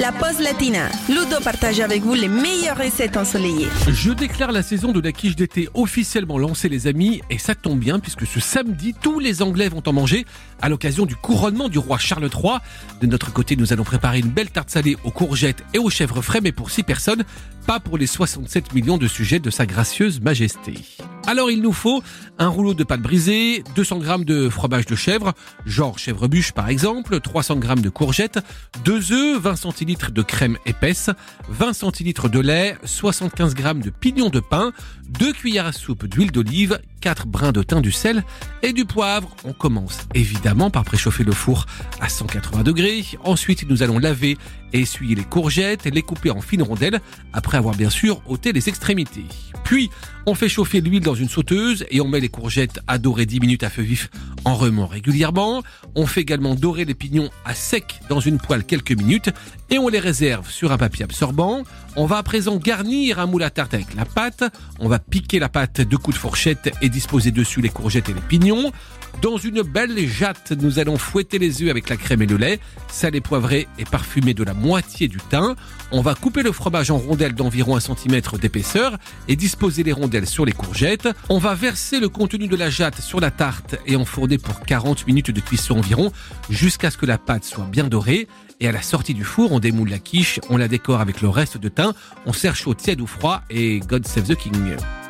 La pause latina. Ludo partage avec vous les meilleures recettes ensoleillées. Je déclare la saison de la quiche d'été officiellement lancée les amis et ça tombe bien puisque ce samedi tous les Anglais vont en manger à l'occasion du couronnement du roi Charles III. De notre côté nous allons préparer une belle tarte salée aux courgettes et aux chèvres frais mais pour 6 personnes, pas pour les 67 millions de sujets de sa gracieuse majesté. Alors il nous faut un rouleau de pâte brisée, 200 g de fromage de chèvre, genre chèvre bûche par exemple, 300 g de courgettes, 2 œufs, 20 centilitres de crème épaisse, 20 centilitres de lait, 75 g de pignon de pain, 2 cuillères à soupe d'huile d'olive, 4 brins de thym, du sel et du poivre. On commence évidemment par préchauffer le four à 180 degrés. Ensuite, nous allons laver et essuyer les courgettes et les couper en fines rondelles après avoir bien sûr ôté les extrémités. Puis, on fait chauffer l'huile dans une sauteuse et on met les courgettes à dorer 10 minutes à feu vif en remuant régulièrement. On fait également dorer les pignons à sec dans une poêle quelques minutes et on les réserve sur un papier absorbant. On va à présent garnir un moule à tarte avec la pâte. On va piquer la pâte de coups de fourchette et disposer dessus les courgettes et les pignons. Dans une belle jatte, nous allons fouetter les œufs avec la crème et le lait, salé, poivré et parfumé de la moitié du thym. On va couper le fromage en rondelles d'environ 1 cm d'épaisseur et disposer les rondelles sur les courgettes. On va verser le contenu de la jatte sur la tarte et enfourner pour 40 minutes de cuisson environ jusqu'à ce que la pâte soit bien dorée. Et à la sortie du four, on démoule la quiche, on la décore avec le reste de thym, on sert chaud, tiède ou froid et God save the king.